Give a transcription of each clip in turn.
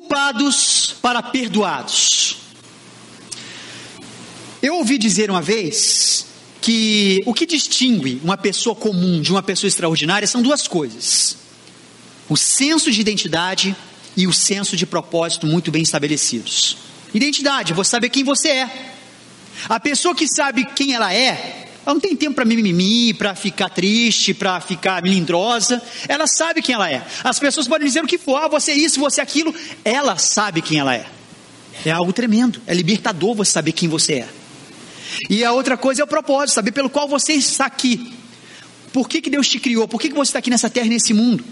culpados para perdoados. Eu ouvi dizer uma vez que o que distingue uma pessoa comum de uma pessoa extraordinária são duas coisas: o senso de identidade e o senso de propósito muito bem estabelecidos. Identidade, você saber quem você é. A pessoa que sabe quem ela é, ela não tem tempo para mimimi, para ficar triste, para ficar melindrosa. Ela sabe quem ela é. As pessoas podem dizer o que for, ah, você é isso, você é aquilo. Ela sabe quem ela é. É algo tremendo, é libertador você saber quem você é. E a outra coisa é o propósito, saber pelo qual você está aqui. Por que, que Deus te criou? Por que, que você está aqui nessa terra nesse mundo?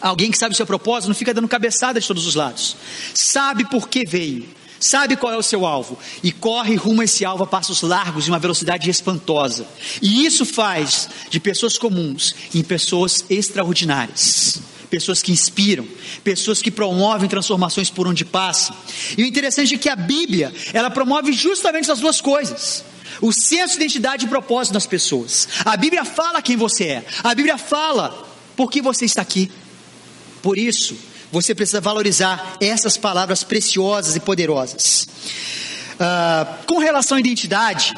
Alguém que sabe o seu propósito não fica dando cabeçada de todos os lados. Sabe por que veio. Sabe qual é o seu alvo e corre rumo a esse alvo a passos largos e uma velocidade espantosa. E isso faz de pessoas comuns em pessoas extraordinárias pessoas que inspiram, pessoas que promovem transformações por onde passam. E o interessante é que a Bíblia, ela promove justamente as duas coisas. O senso de identidade e propósito das pessoas. A Bíblia fala quem você é. A Bíblia fala por que você está aqui. Por isso, você precisa valorizar essas palavras preciosas e poderosas. Uh, com relação à identidade,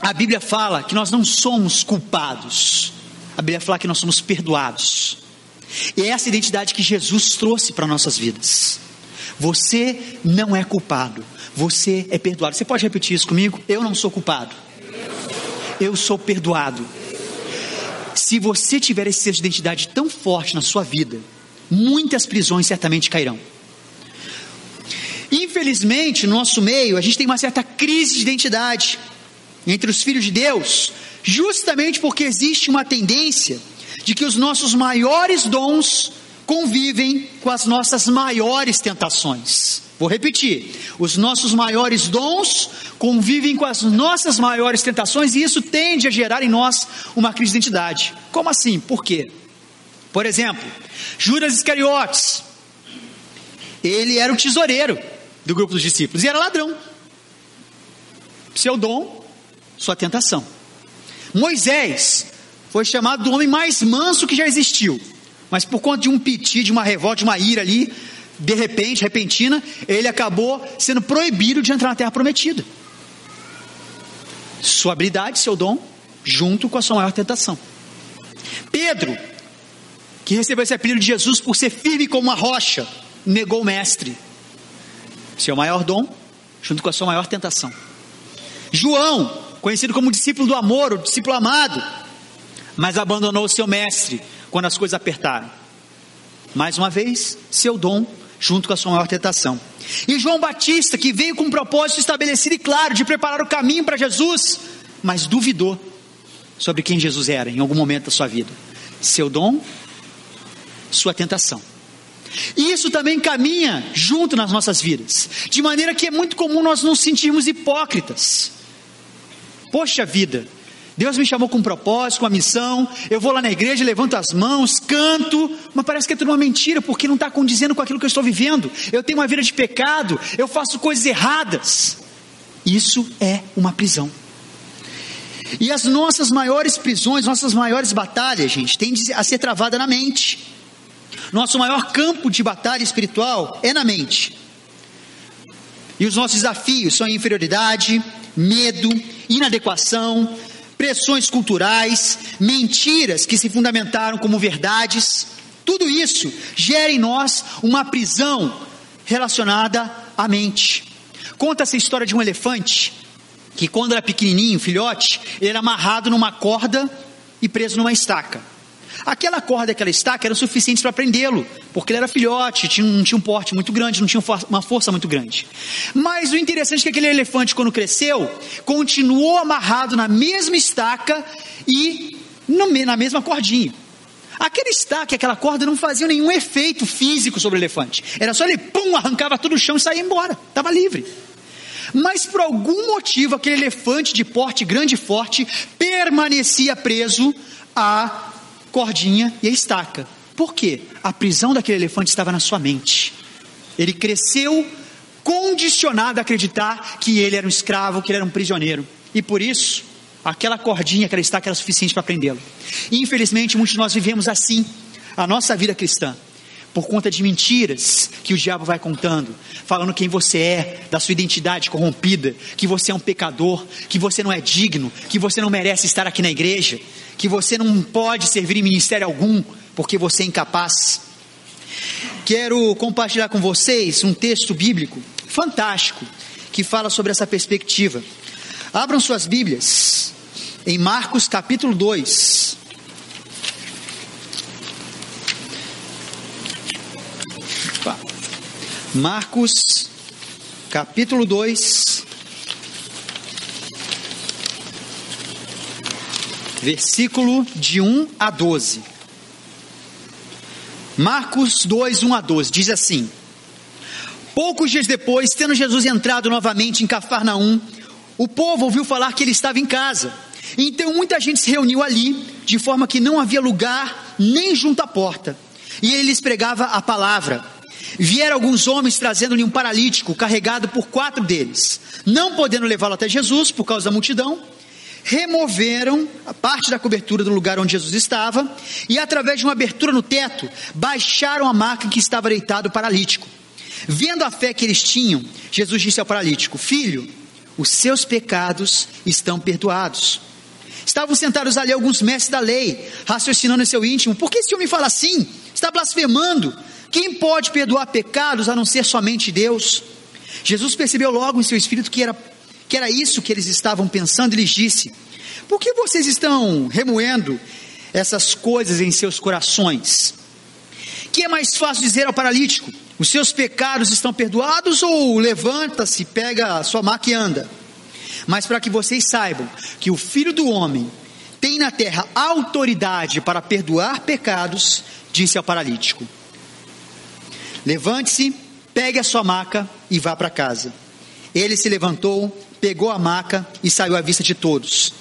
a Bíblia fala que nós não somos culpados. A Bíblia fala que nós somos perdoados. E é essa identidade que Jesus trouxe para nossas vidas. Você não é culpado, você é perdoado. Você pode repetir isso comigo? Eu não sou culpado. Eu sou perdoado. Se você tiver esse senso de identidade tão forte na sua vida, muitas prisões certamente cairão. Infelizmente, no nosso meio, a gente tem uma certa crise de identidade entre os filhos de Deus, justamente porque existe uma tendência de que os nossos maiores dons convivem com as nossas maiores tentações. Vou repetir: os nossos maiores dons convivem com as nossas maiores tentações e isso tende a gerar em nós uma crise de identidade. Como assim? Por quê? Por exemplo, Judas Iscariotes, ele era o tesoureiro do grupo dos discípulos e era ladrão. Seu dom, sua tentação. Moisés foi chamado do homem mais manso que já existiu, mas por conta de um piti, de uma revolta, de uma ira ali, de repente, repentina, ele acabou sendo proibido de entrar na terra prometida. Sua habilidade, seu dom, junto com a sua maior tentação. Pedro, que recebeu esse apelido de Jesus por ser firme como uma rocha, negou o mestre. Seu maior dom, junto com a sua maior tentação. João, conhecido como discípulo do amor, o discípulo amado, mas abandonou o seu mestre quando as coisas apertaram. Mais uma vez, seu dom, junto com a sua maior tentação. E João Batista, que veio com um propósito estabelecido e claro de preparar o caminho para Jesus, mas duvidou sobre quem Jesus era em algum momento da sua vida. Seu dom, sua tentação. E isso também caminha junto nas nossas vidas, de maneira que é muito comum nós nos sentirmos hipócritas. Poxa vida, Deus me chamou com um propósito, com uma missão. Eu vou lá na igreja, levanto as mãos, canto, mas parece que é tudo uma mentira, porque não está condizendo com aquilo que eu estou vivendo. Eu tenho uma vida de pecado, eu faço coisas erradas. Isso é uma prisão. E as nossas maiores prisões, nossas maiores batalhas, gente, tendem a ser travada na mente. Nosso maior campo de batalha espiritual é na mente. E os nossos desafios são inferioridade, medo, inadequação, pressões culturais, mentiras que se fundamentaram como verdades. Tudo isso gera em nós uma prisão relacionada à mente. Conta-se a história de um elefante que, quando era pequenininho, filhote, ele era amarrado numa corda e preso numa estaca. Aquela corda, aquela estaca eram suficientes para prendê-lo, porque ele era filhote, tinha um, tinha um porte muito grande, não tinha uma força muito grande. Mas o interessante é que aquele elefante, quando cresceu, continuou amarrado na mesma estaca e na mesma cordinha. Aquele estaca, aquela corda não fazia nenhum efeito físico sobre o elefante. Era só ele, pum, arrancava todo o chão e saía embora. Estava livre. Mas por algum motivo, aquele elefante de porte grande e forte permanecia preso a cordinha e a estaca. Por quê? A prisão daquele elefante estava na sua mente. Ele cresceu condicionado a acreditar que ele era um escravo, que ele era um prisioneiro. E por isso, aquela cordinha, aquela estaca era suficiente para prendê-lo. Infelizmente, muitos de nós vivemos assim a nossa vida cristã. Por conta de mentiras que o diabo vai contando, falando quem você é, da sua identidade corrompida, que você é um pecador, que você não é digno, que você não merece estar aqui na igreja, que você não pode servir em ministério algum, porque você é incapaz. Quero compartilhar com vocês um texto bíblico fantástico que fala sobre essa perspectiva. Abram suas Bíblias em Marcos capítulo 2. Marcos, capítulo 2, versículo de 1 a 12. Marcos 2, 1 a 12, diz assim: Poucos dias depois, tendo Jesus entrado novamente em Cafarnaum, o povo ouviu falar que ele estava em casa. Então muita gente se reuniu ali, de forma que não havia lugar nem junto à porta. E ele lhes pregava a palavra. Vieram alguns homens trazendo-lhe um paralítico, carregado por quatro deles. Não podendo levá-lo até Jesus, por causa da multidão, removeram a parte da cobertura do lugar onde Jesus estava e, através de uma abertura no teto, baixaram a maca em que estava deitado o paralítico. Vendo a fé que eles tinham, Jesus disse ao paralítico: Filho, os seus pecados estão perdoados. Estavam sentados ali alguns mestres da lei, raciocinando em seu íntimo: Por que esse homem fala assim? Está blasfemando. Quem pode perdoar pecados a não ser somente Deus? Jesus percebeu logo em seu espírito que era, que era isso que eles estavam pensando e lhes disse: Por que vocês estão remoendo essas coisas em seus corações? Que é mais fácil dizer ao paralítico: Os seus pecados estão perdoados? Ou levanta-se, pega a sua maca e anda? Mas para que vocês saibam que o filho do homem tem na terra autoridade para perdoar pecados, disse ao paralítico: Levante-se, pegue a sua maca e vá para casa. Ele se levantou, pegou a maca e saiu à vista de todos.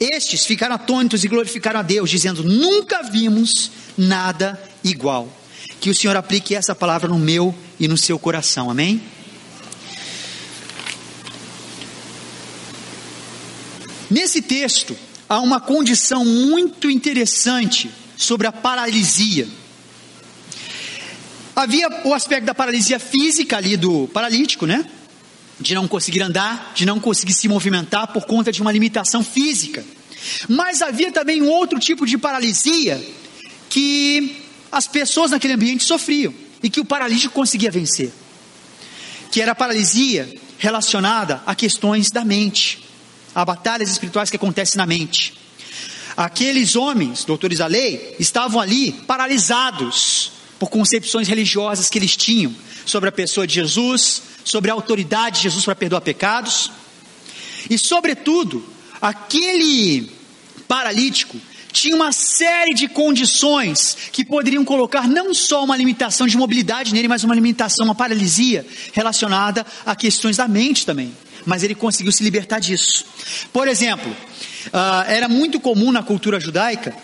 Estes ficaram atônitos e glorificaram a Deus, dizendo: Nunca vimos nada igual. Que o Senhor aplique essa palavra no meu e no seu coração, amém? Nesse texto, há uma condição muito interessante sobre a paralisia. Havia o aspecto da paralisia física ali do paralítico, né? De não conseguir andar, de não conseguir se movimentar por conta de uma limitação física. Mas havia também um outro tipo de paralisia que as pessoas naquele ambiente sofriam e que o paralítico conseguia vencer. Que era a paralisia relacionada a questões da mente, a batalhas espirituais que acontecem na mente. Aqueles homens, doutores da lei, estavam ali paralisados por concepções religiosas que eles tinham sobre a pessoa de Jesus, sobre a autoridade de Jesus para perdoar pecados. E, sobretudo, aquele paralítico tinha uma série de condições que poderiam colocar não só uma limitação de mobilidade nele, mas uma limitação, uma paralisia relacionada a questões da mente também. Mas ele conseguiu se libertar disso. Por exemplo, uh, era muito comum na cultura judaica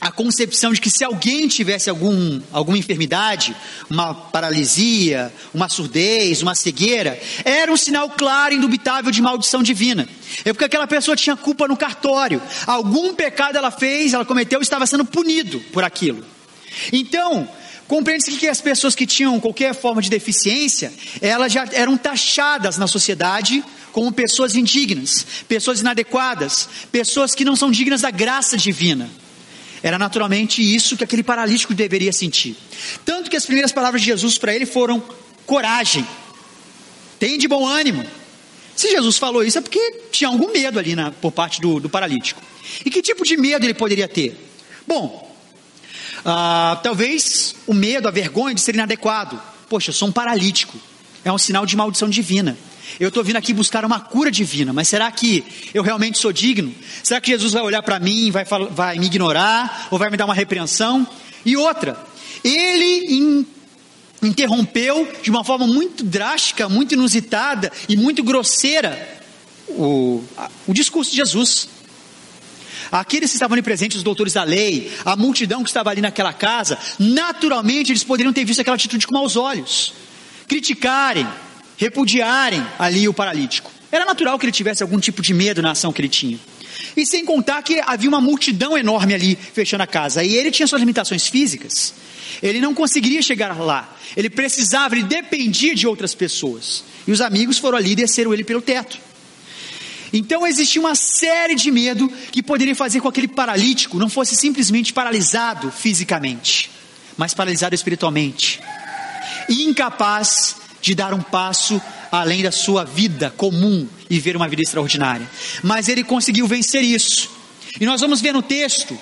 a concepção de que se alguém tivesse algum, alguma enfermidade, uma paralisia, uma surdez, uma cegueira, era um sinal claro e indubitável de maldição divina. É porque aquela pessoa tinha culpa no cartório. Algum pecado ela fez, ela cometeu estava sendo punido por aquilo. Então, compreende-se que as pessoas que tinham qualquer forma de deficiência, elas já eram taxadas na sociedade como pessoas indignas, pessoas inadequadas, pessoas que não são dignas da graça divina. Era naturalmente isso que aquele paralítico deveria sentir. Tanto que as primeiras palavras de Jesus para ele foram: coragem, tem de bom ânimo. Se Jesus falou isso é porque tinha algum medo ali na, por parte do, do paralítico. E que tipo de medo ele poderia ter? Bom, ah, talvez o medo, a vergonha de ser inadequado. Poxa, eu sou um paralítico. É um sinal de maldição divina. Eu estou vindo aqui buscar uma cura divina, mas será que eu realmente sou digno? Será que Jesus vai olhar para mim vai, vai me ignorar? Ou vai me dar uma repreensão? E outra, ele in, interrompeu de uma forma muito drástica, muito inusitada e muito grosseira o, o discurso de Jesus. Aqueles que estavam ali presentes, os doutores da lei, a multidão que estava ali naquela casa, naturalmente eles poderiam ter visto aquela atitude com maus olhos, criticarem, repudiarem ali o paralítico. Era natural que ele tivesse algum tipo de medo na ação que ele tinha. E sem contar que havia uma multidão enorme ali fechando a casa. E ele tinha suas limitações físicas. Ele não conseguiria chegar lá. Ele precisava, ele dependia de outras pessoas. E os amigos foram ali e desceram ele pelo teto. Então existia uma série de medo que poderia fazer com que aquele paralítico não fosse simplesmente paralisado fisicamente, mas paralisado espiritualmente. Incapaz de dar um passo além da sua vida comum e ver uma vida extraordinária. Mas ele conseguiu vencer isso. E nós vamos ver no texto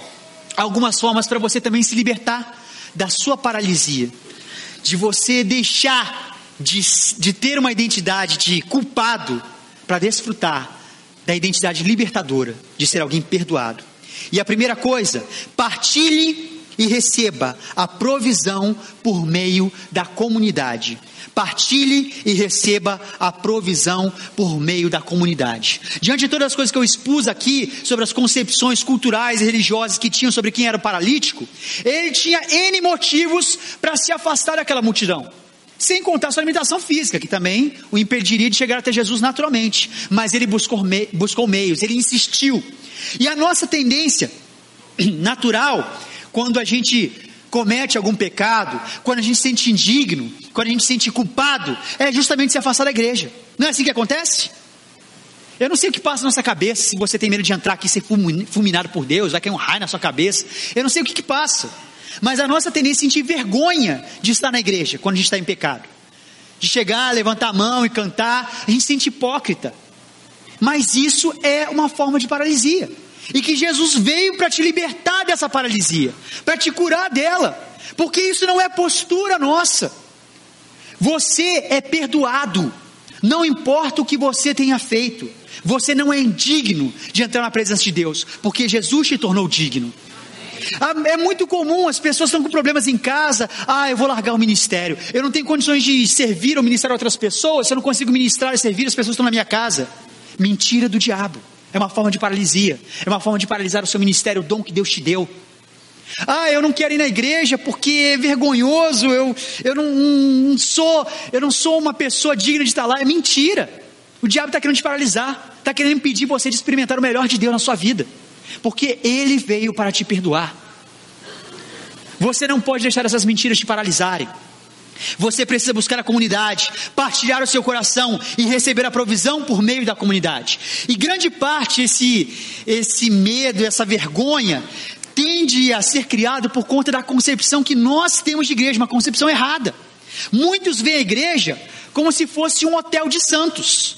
algumas formas para você também se libertar da sua paralisia, de você deixar de, de ter uma identidade de culpado para desfrutar da identidade libertadora, de ser alguém perdoado. E a primeira coisa, partilhe e receba a provisão por meio da comunidade partilhe e receba a provisão por meio da comunidade. Diante de todas as coisas que eu expus aqui sobre as concepções culturais e religiosas que tinham sobre quem era o paralítico, ele tinha N motivos para se afastar daquela multidão. Sem contar sua limitação física, que também o impediria de chegar até Jesus naturalmente. Mas ele buscou, me, buscou meios, ele insistiu. E a nossa tendência natural, quando a gente comete algum pecado, quando a gente se sente indigno, quando a gente se sente culpado, é justamente se afastar da igreja. Não é assim que acontece? Eu não sei o que passa na nossa cabeça, se você tem medo de entrar aqui e ser fulminado por Deus, vai cair um raio na sua cabeça. Eu não sei o que, que passa. Mas a nossa tendência é sentir vergonha de estar na igreja quando a gente está em pecado. De chegar, levantar a mão e cantar, a gente se sente hipócrita. Mas isso é uma forma de paralisia e que Jesus veio para te libertar dessa paralisia, para te curar dela, porque isso não é postura nossa. Você é perdoado, não importa o que você tenha feito, você não é indigno de entrar na presença de Deus, porque Jesus te tornou digno. Ah, é muito comum, as pessoas estão com problemas em casa. Ah, eu vou largar o ministério. Eu não tenho condições de servir ou ministrar outras pessoas. Se eu não consigo ministrar e servir, as pessoas estão na minha casa. Mentira do diabo. É uma forma de paralisia. É uma forma de paralisar o seu ministério, o dom que Deus te deu. Ah, eu não quero ir na igreja porque é vergonhoso. Eu, eu não, não sou, eu não sou uma pessoa digna de estar lá. É mentira. O diabo está querendo te paralisar. Está querendo impedir você de experimentar o melhor de Deus na sua vida. Porque Ele veio para te perdoar. Você não pode deixar essas mentiras te paralisarem. Você precisa buscar a comunidade, partilhar o seu coração e receber a provisão por meio da comunidade. E grande parte esse esse medo, essa vergonha tende a ser criado por conta da concepção que nós temos de igreja, uma concepção errada. Muitos veem a igreja como se fosse um hotel de santos,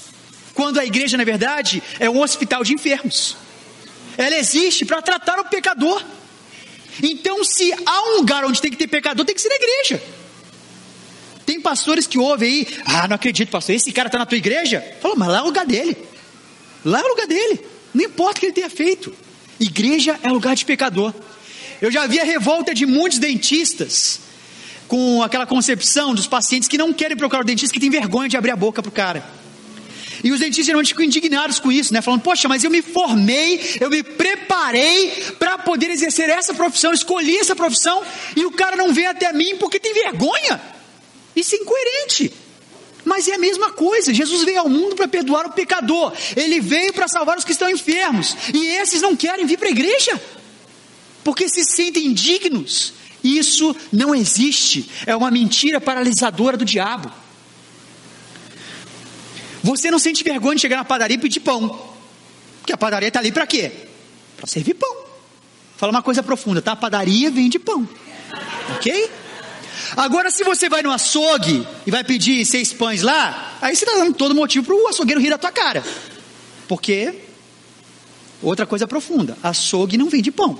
quando a igreja, na verdade, é um hospital de enfermos. Ela existe para tratar o pecador. Então, se há um lugar onde tem que ter pecador, tem que ser na igreja. Tem pastores que ouvem aí, ah, não acredito, pastor, esse cara está na tua igreja? Fala, mas lá é o lugar dele. Lá é o lugar dele. Não importa o que ele tenha feito. Igreja é lugar de pecador. Eu já vi a revolta de muitos dentistas com aquela concepção dos pacientes que não querem procurar o dentista, que tem vergonha de abrir a boca para o cara. E os dentistas geralmente ficam indignados com isso, né? Falando, poxa, mas eu me formei, eu me preparei para poder exercer essa profissão, escolhi essa profissão, e o cara não vem até mim porque tem vergonha. Isso é incoerente. Mas é a mesma coisa. Jesus veio ao mundo para perdoar o pecador. Ele veio para salvar os que estão enfermos. E esses não querem vir para a igreja. Porque se sentem indignos. Isso não existe. É uma mentira paralisadora do diabo. Você não sente vergonha de chegar na padaria e pedir pão. Porque a padaria está ali para quê? Para servir pão. Fala uma coisa profunda, tá? A padaria vende pão. Ok? Agora, se você vai no açougue e vai pedir seis pães lá, aí você está dando todo motivo para o açougueiro rir da tua cara. Porque, outra coisa profunda, açougue não vende pão.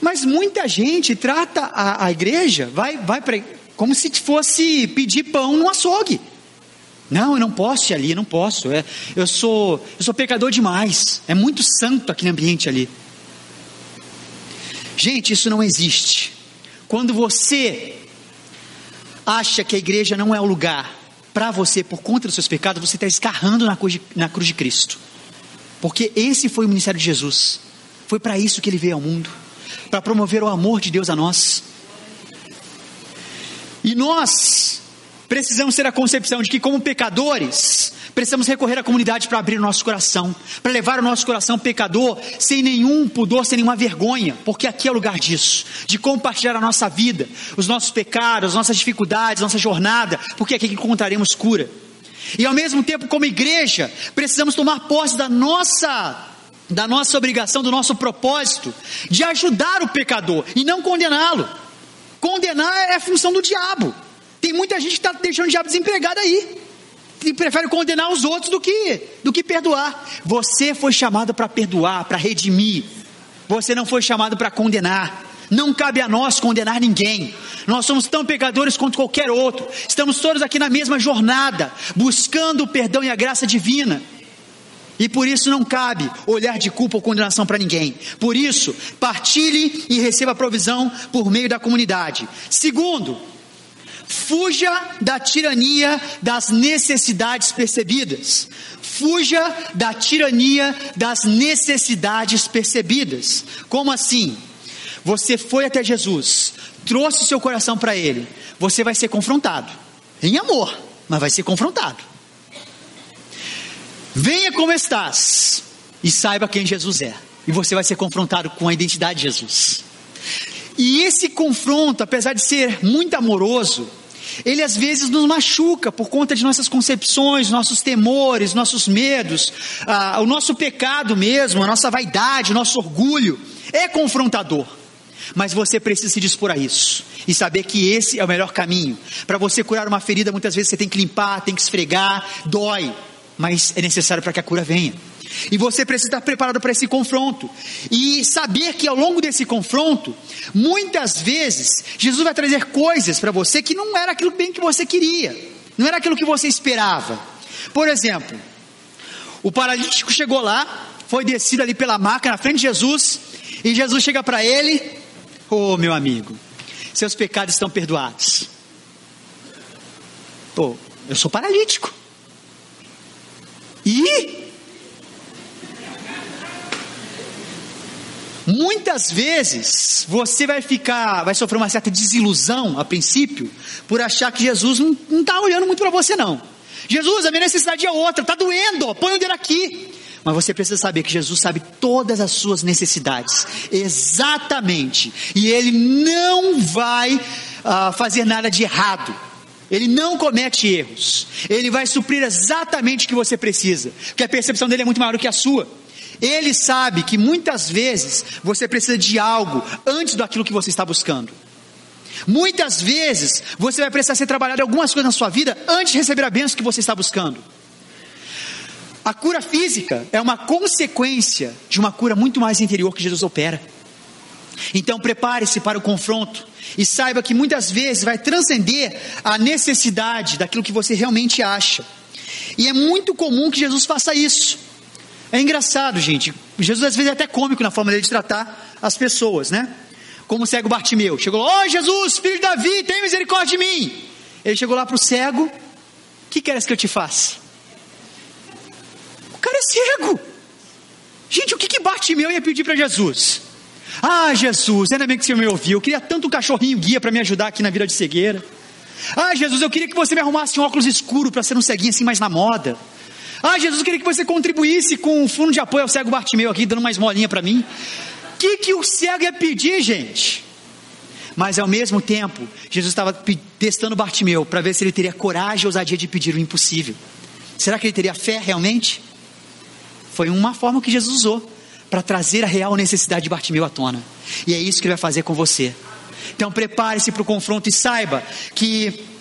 Mas muita gente trata a, a igreja, vai, vai pra, como se fosse pedir pão no açougue. Não, eu não posso ir ali, eu não posso. É, eu sou, eu sou pecador demais. É muito santo aquele ambiente ali. Gente, isso não existe. Quando você acha que a igreja não é o lugar para você por conta dos seus pecados, você está escarrando na cruz, de, na cruz de Cristo. Porque esse foi o ministério de Jesus. Foi para isso que ele veio ao mundo para promover o amor de Deus a nós. E nós precisamos ter a concepção de que, como pecadores, Precisamos recorrer à comunidade para abrir o nosso coração, para levar o nosso coração pecador sem nenhum pudor, sem nenhuma vergonha, porque aqui é o lugar disso, de compartilhar a nossa vida, os nossos pecados, as nossas dificuldades, nossa jornada, porque é aqui que encontraremos cura. E ao mesmo tempo, como igreja, precisamos tomar posse da nossa da nossa obrigação, do nosso propósito de ajudar o pecador e não condená-lo. Condenar é função do diabo. Tem muita gente que está deixando o diabo desempregado aí prefere condenar os outros do que, do que perdoar. Você foi chamado para perdoar, para redimir. Você não foi chamado para condenar. Não cabe a nós condenar ninguém. Nós somos tão pecadores quanto qualquer outro. Estamos todos aqui na mesma jornada, buscando o perdão e a graça divina. E por isso não cabe olhar de culpa ou condenação para ninguém. Por isso, partilhe e receba a provisão por meio da comunidade. Segundo, Fuja da tirania das necessidades percebidas. Fuja da tirania das necessidades percebidas. Como assim? Você foi até Jesus, trouxe seu coração para Ele, você vai ser confrontado, em amor, mas vai ser confrontado. Venha como estás e saiba quem Jesus é, e você vai ser confrontado com a identidade de Jesus. E esse confronto, apesar de ser muito amoroso, ele às vezes nos machuca por conta de nossas concepções, nossos temores, nossos medos, ah, o nosso pecado mesmo, a nossa vaidade, o nosso orgulho. É confrontador. Mas você precisa se dispor a isso e saber que esse é o melhor caminho. Para você curar uma ferida, muitas vezes você tem que limpar, tem que esfregar, dói, mas é necessário para que a cura venha. E você precisa estar preparado para esse confronto. E saber que ao longo desse confronto, muitas vezes, Jesus vai trazer coisas para você que não era aquilo bem que você queria, não era aquilo que você esperava. Por exemplo, o paralítico chegou lá, foi descido ali pela maca na frente de Jesus, e Jesus chega para ele: Ô oh, meu amigo, seus pecados estão perdoados. Pô, eu sou paralítico. E Muitas vezes você vai ficar, vai sofrer uma certa desilusão a princípio, por achar que Jesus não está olhando muito para você, não. Jesus, a minha necessidade é outra, está doendo, põe o dedo aqui. Mas você precisa saber que Jesus sabe todas as suas necessidades, exatamente, e Ele não vai uh, fazer nada de errado. Ele não comete erros. Ele vai suprir exatamente o que você precisa, porque a percepção dele é muito maior do que a sua. Ele sabe que muitas vezes você precisa de algo antes daquilo que você está buscando. Muitas vezes você vai precisar ser trabalhado em algumas coisas na sua vida antes de receber a bênção que você está buscando. A cura física é uma consequência de uma cura muito mais interior que Jesus opera. Então prepare-se para o confronto e saiba que muitas vezes vai transcender a necessidade daquilo que você realmente acha. E é muito comum que Jesus faça isso. É engraçado, gente. Jesus às vezes é até cômico na forma dele de tratar as pessoas, né? Como o cego Bartimeu. Chegou lá, oh Jesus, filho de Davi, tem misericórdia de mim. Ele chegou lá para o cego, que queres que eu te faça? O cara é cego. Gente, o que, que Bartimeu ia pedir para Jesus? Ah, Jesus, ainda bem que você me ouviu. Eu queria tanto um cachorrinho guia para me ajudar aqui na vida de cegueira. Ah, Jesus, eu queria que você me arrumasse um óculos escuro para ser um ceguinho assim mais na moda. Ah, Jesus, eu queria que você contribuísse com o fundo de apoio ao cego Bartimeu aqui, dando mais molinha para mim. O que, que o cego ia pedir, gente? Mas ao mesmo tempo, Jesus estava testando Bartimeu para ver se ele teria coragem e ousadia de pedir o impossível. Será que ele teria fé realmente? Foi uma forma que Jesus usou para trazer a real necessidade de Bartimeu à tona. E é isso que ele vai fazer com você. Então prepare-se para o confronto e saiba que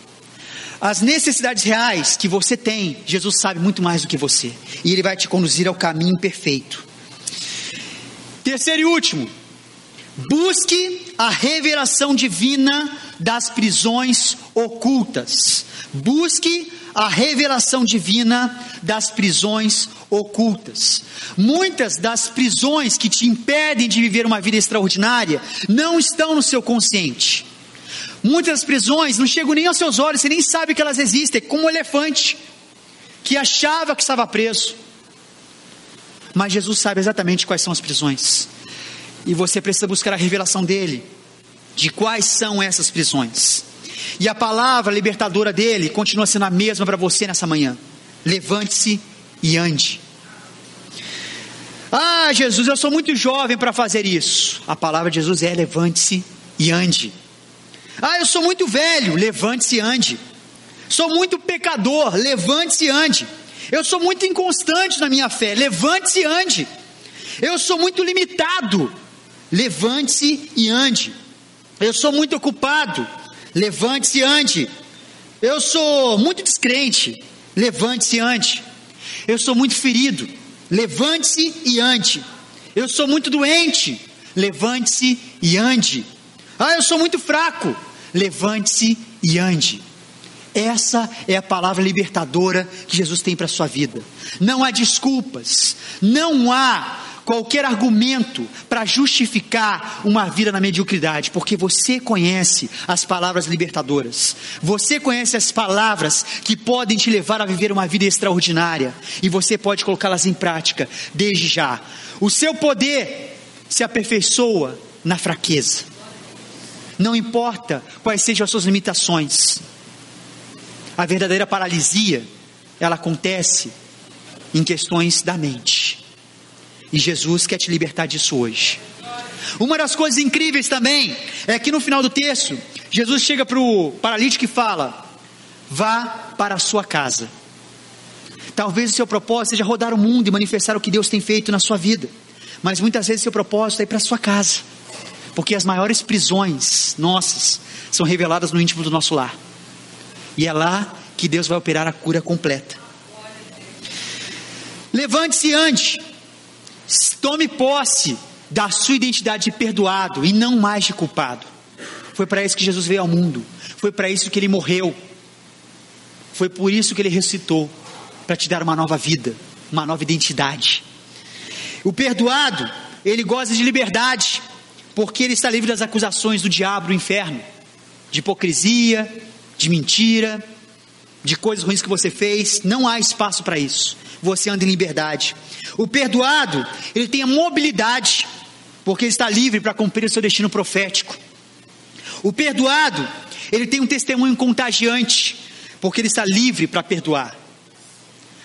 as necessidades reais que você tem, Jesus sabe muito mais do que você. E Ele vai te conduzir ao caminho perfeito. Terceiro e último, busque a revelação divina das prisões ocultas. Busque a revelação divina das prisões ocultas. Muitas das prisões que te impedem de viver uma vida extraordinária não estão no seu consciente. Muitas prisões não chegam nem aos seus olhos, você nem sabe que elas existem, como um elefante que achava que estava preso. Mas Jesus sabe exatamente quais são as prisões. E você precisa buscar a revelação dele de quais são essas prisões. E a palavra libertadora dele continua sendo a mesma para você nessa manhã. Levante-se e ande. Ah, Jesus, eu sou muito jovem para fazer isso. A palavra de Jesus é: levante-se e ande. Ah, eu sou muito velho. Levante-se e ande. Sou muito pecador. Levante-se e ande. Eu sou muito inconstante na minha fé. Levante-se e ande. Eu sou muito limitado. Levante-se e ande. Eu sou muito ocupado. Levante-se e ande. Eu sou muito descrente. Levante-se e ande. Eu sou muito ferido. Levante-se e ande. Eu sou muito doente. Levante-se e ande. Ah, eu sou muito fraco. Levante-se e ande. Essa é a palavra libertadora que Jesus tem para a sua vida. Não há desculpas, não há qualquer argumento para justificar uma vida na mediocridade, porque você conhece as palavras libertadoras, você conhece as palavras que podem te levar a viver uma vida extraordinária, e você pode colocá-las em prática desde já. O seu poder se aperfeiçoa na fraqueza, não importa quais sejam as suas limitações, a verdadeira paralisia, ela acontece em questões da mente. E Jesus quer te libertar disso hoje. Uma das coisas incríveis também é que no final do texto, Jesus chega para o paralítico e fala: Vá para a sua casa. Talvez o seu propósito seja rodar o mundo e manifestar o que Deus tem feito na sua vida, mas muitas vezes o seu propósito é ir para a sua casa, porque as maiores prisões nossas são reveladas no íntimo do nosso lar, e é lá que Deus vai operar a cura completa. Levante-se e ande. Tome posse da sua identidade de perdoado e não mais de culpado. Foi para isso que Jesus veio ao mundo. Foi para isso que ele morreu. Foi por isso que ele ressuscitou para te dar uma nova vida, uma nova identidade. O perdoado, ele goza de liberdade, porque ele está livre das acusações do diabo do inferno, de hipocrisia, de mentira, de coisas ruins que você fez. Não há espaço para isso. Você anda em liberdade. O perdoado, ele tem a mobilidade, porque ele está livre para cumprir o seu destino profético. O perdoado, ele tem um testemunho contagiante, porque ele está livre para perdoar.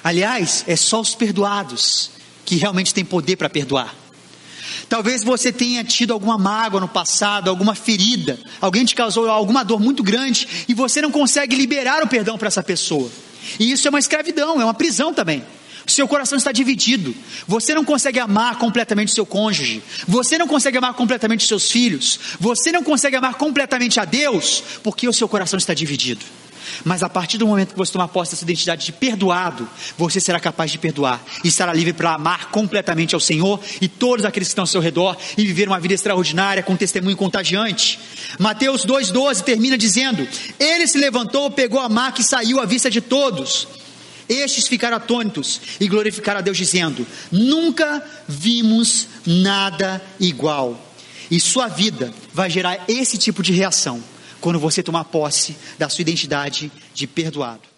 Aliás, é só os perdoados que realmente têm poder para perdoar. Talvez você tenha tido alguma mágoa no passado, alguma ferida, alguém te causou alguma dor muito grande e você não consegue liberar o perdão para essa pessoa. E isso é uma escravidão, é uma prisão também. Seu coração está dividido. Você não consegue amar completamente seu cônjuge. Você não consegue amar completamente seus filhos. Você não consegue amar completamente a Deus, porque o seu coração está dividido. Mas a partir do momento que você tomar posse dessa identidade de perdoado, você será capaz de perdoar e estará livre para amar completamente ao Senhor e todos aqueles que estão ao seu redor e viver uma vida extraordinária com testemunho contagiante. Mateus 2,12 termina dizendo: Ele se levantou, pegou a maca e saiu à vista de todos. Estes ficaram atônitos e glorificaram a Deus, dizendo: Nunca vimos nada igual. E sua vida vai gerar esse tipo de reação quando você tomar posse da sua identidade de perdoado.